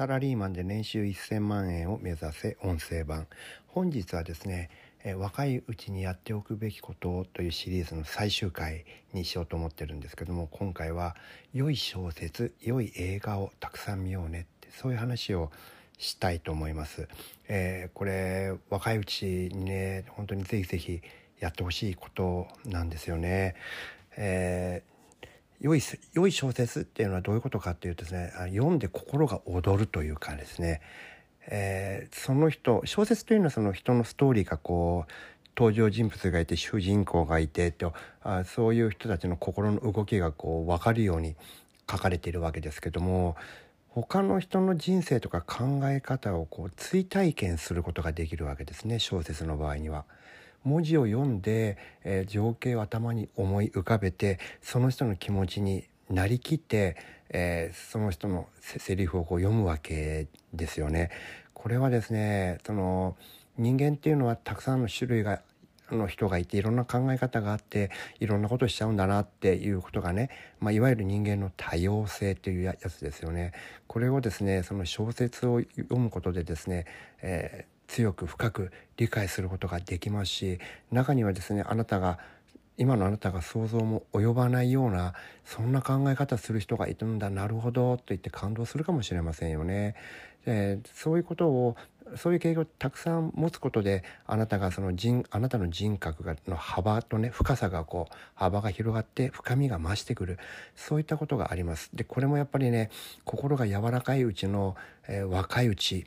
サラリーマンで年収1000万円を目指せ音声版。本日はですねえ若いうちにやっておくべきことというシリーズの最終回にしようと思ってるんですけども今回は良い小説良い映画をたくさん見ようねってそういう話をしたいと思います、えー、これ若いうちにね本当にぜひぜひやってほしいことなんですよね、えー良い良い小説っていうのはどういうことかっていうとですね読んで心が躍るというかですね、えー、その人小説というのはその人のストーリーがこう登場人物がいて主人公がいてとあそういう人たちの心の動きがこう分かるように書かれているわけですけども他の人の人生とか考え方をこう追体験することができるわけですね小説の場合には。文字を読んで、えー、情景を頭に思い浮かべてその人の気持ちになりきって、えー、その人のセリフをこう読むわけですよね。これはですねその人間っていうのはたくさんの種類がの人がいていろんな考え方があっていろんなことしちゃうんだなっていうことがね、まあ、いわゆる人間の多様性というやつですよね。これをですねその小説を読むことでですね、えー強く深く理解することができますし中にはですねあなたが今のあなたが想像も及ばないようなそんな考え方する人がいるんだなるほどと言って感動するかもしれませんよね。でそういうことをそういう経験をたくさん持つことであなたがその人あなたの人格がの幅とね深さがこう幅が広がって深みが増してくるそういったことがあります。でこれもやっぱりね心が柔らかいうちの、えー、若いうち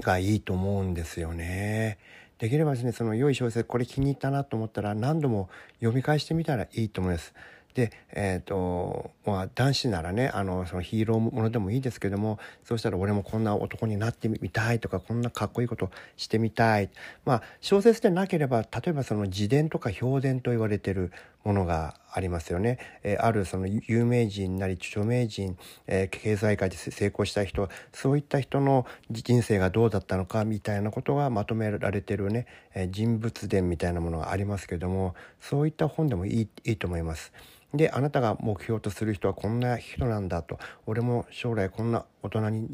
がいいと思うんですよね。できればですねその良い小説これ気に入ったなと思ったら何度も読み返してみたらいいと思います。で、えっ、ー、と、まあ、男子ならね、あの、そのヒーローものでもいいですけども、そうしたら俺もこんな男になってみたいとか、こんなかっこいいことしてみたい。まあ、小説でなければ、例えばその自伝とか評伝と言われてるものがありますよね。えー、あるその有名人なり著名人、えー、経済界で成功した人、そういった人の人生がどうだったのかみたいなことがまとめられてるね、えー、人物伝みたいなものがありますけども、そういった本でもいいいいと思います。であなたが目標とする人はこんな人なんだと俺も将来こんな大人に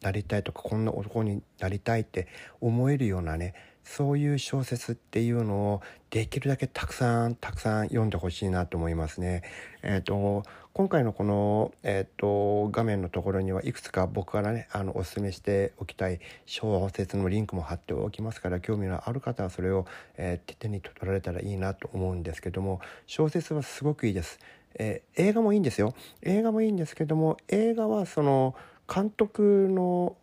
なりたいとかこんな男になりたいって思えるようなねそういう小説っていうのをできるだけたくさんたくさん読んでほしいなと思いますね。えっ、ー、と今回のこの、えーと、画面のところにはいくつか僕からねあのお勧めしておきたい小説のリンクも貼っておきますから興味のある方はそれを、えー、手に取られたらいいなと思うんですけども小説はすごくいいです。えー、映画もいいんですよ映画もいいんですけども映画はその監督の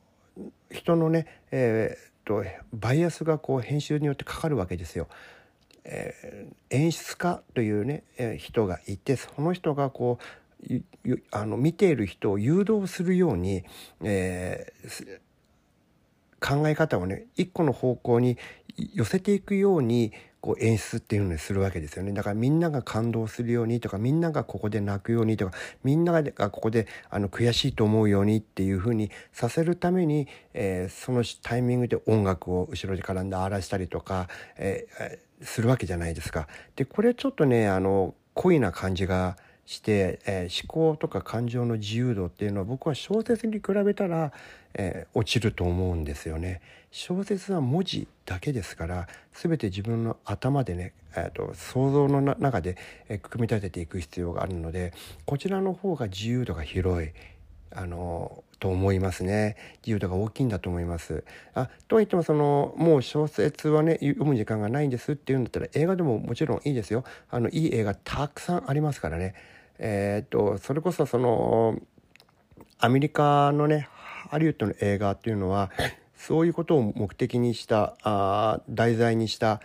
人のね、えーとバイアスがこう編集によってかかるわけですよ。えー、演出家というね、えー、人がいてその人がこうあの見ている人を誘導するように、えー、考え方をね一個の方向に寄せていくようにこう演出っていうのにするわけですよねだからみんなが感動するようにとかみんながここで泣くようにとかみんながここであの悔しいと思うようにっていうふうにさせるために、えー、そのタイミングで音楽を後ろで絡んで荒らしたりとか、えー、するわけじゃないですか。でこれちょっとねあの濃いな感じがして、えー、思考とか感情の自由度っていうのは僕は小説に比べたら、えー、落ちると思うんですよね。小説は文字だけですから全て自分の頭でね、えーと、想像の中で、えー、組み立てていく必要があるのでこちらの方が自由度が広い。あのと思いますね。自由度が大きいんだと思います。あとはいってもそのもう小説はね読む時間がないんですっていうんだったら映画でももちろんいいですよ。あのいい映画たくさんありますからね。えっ、とそれこそそのアメリカのねハリウッドの映画っていうのはそういうことを目的にしたあ題材にした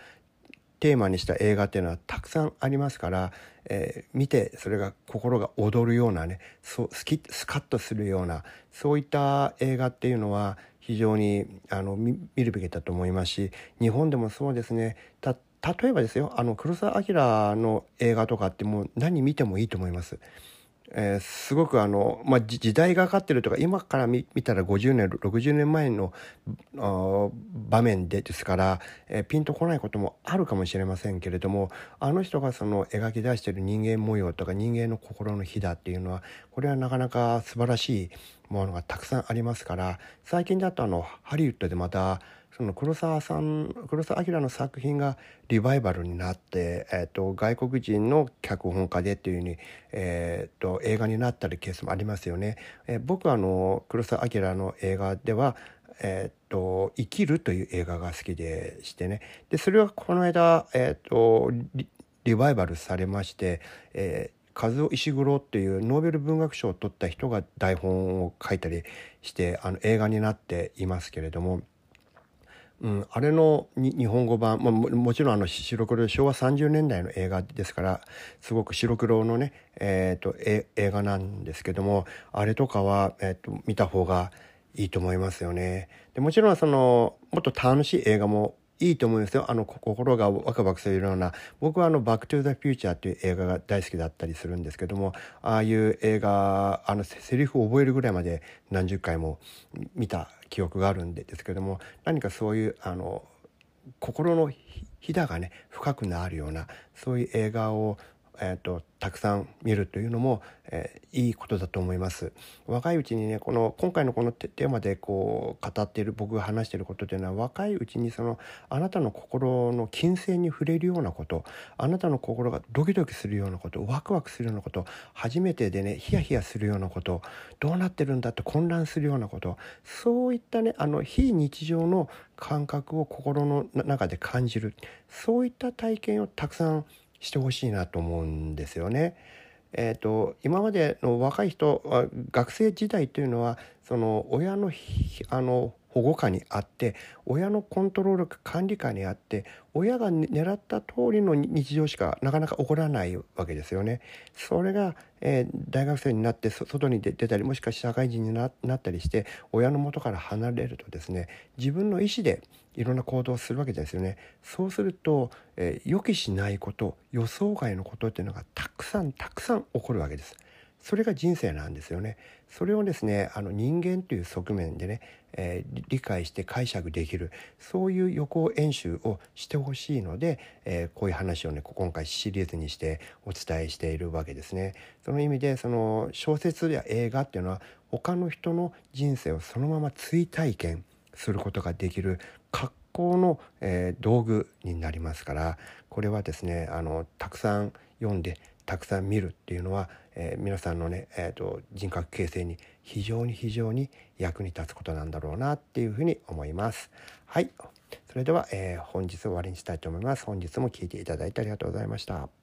テーマにした映画っていうのはたくさんありますから、えー、見てそれが心が躍るようなねそうスキスカッとするようなそういった映画っていうのは非常にあの見るべきだと思いますし日本でもそうですねた例えばですよあの黒澤明の映画とかってもう何見てもいいと思います。えー、すごくあの、まあ、時代がかかってるとか今から見たら50年60年前の場面でですから、えー、ピンとこないこともあるかもしれませんけれどもあの人がその描き出してる人間模様とか人間の心の火だっていうのはこれはなかなか素晴らしいものがたくさんありますから最近だとあのハリウッドでまたその黒沢さん黒沢明の作品がリバイバルになって、えーと、外国人の脚本家でっていうふうに、えーと、映画になったりケースもありますよね。えー、僕はあの黒沢明の映画ではえーと「生きる」という映画が好きでしてねでそれはこの間、えーとリバイバルされまして、えー和夫石黒っていうノーベル文学賞を取った人が台本を書いたりしてあの映画になっていますけれども、うん、あれの日本語版、まあ、もちろんあの白黒昭和30年代の映画ですからすごく白黒のね、えーと、映画なんですけどもあれとかは、えーと見た方がいいと思いますよね。でもちろんそのもっと楽しい映画もいいと思うんですよ。あの、心がワクワクするような。僕はあの、バックトゥーザフューチャーっていう映画が大好きだったりするんですけども、ああいう映画、あの、セリフを覚えるぐらいまで何十回も見た記憶があるんですけども、何かそういう、あの、心のひだがね、深くなるような、そういう映画をえーと、たくさん見るというのも、えー、いいことだと思います。若いうちにねこの今回のこのテーマでこう語っている僕が話していることというのは若いうちにそのあなたの心の金銭に触れるようなことあなたの心がドキドキするようなことワクワクするようなこと初めてでねヒヤヒヤするようなことどうなってるんだって混乱するようなことそういったねあの非日常の感覚を心の中で感じるそういった体験をたくさんしてほしいなと思うんですよね。えーと、今までの若い人学生時代というのはその親のあの保護下にあって親のコントロール管理下にあって親が狙った通りの日常しかなかなか起こらないわけですよね。それが、えー、大学生になって外に出たりもしくは社会人になったりして親の元から離れるとですね自分の意思でいろんな行動をするわけですよね。そうすると、えー、予期しないこと予想外のことっていうのがたくさんたくさん起こるわけです。それが人生なんですよね。それをですねあの人間という側面でね、えー、理解して解釈できるそういう予行演習をしてほしいので、えー、こういう話をね今回シリーズにしてお伝えしているわけですね。その意味でその小説や映画っていうのは他の人の人生をそのまま追体験することができる格好の、えー、道具になりますからこれはですねあのたくさん読んでたくさん見るっていうのは、えー、皆さんのね、えーと、人格形成に非常に非常に役に立つことなんだろうなっていうふうに思います。はい。それでは、えー、本日終わりにしたいと思います。本日も聴いていただいてありがとうございました。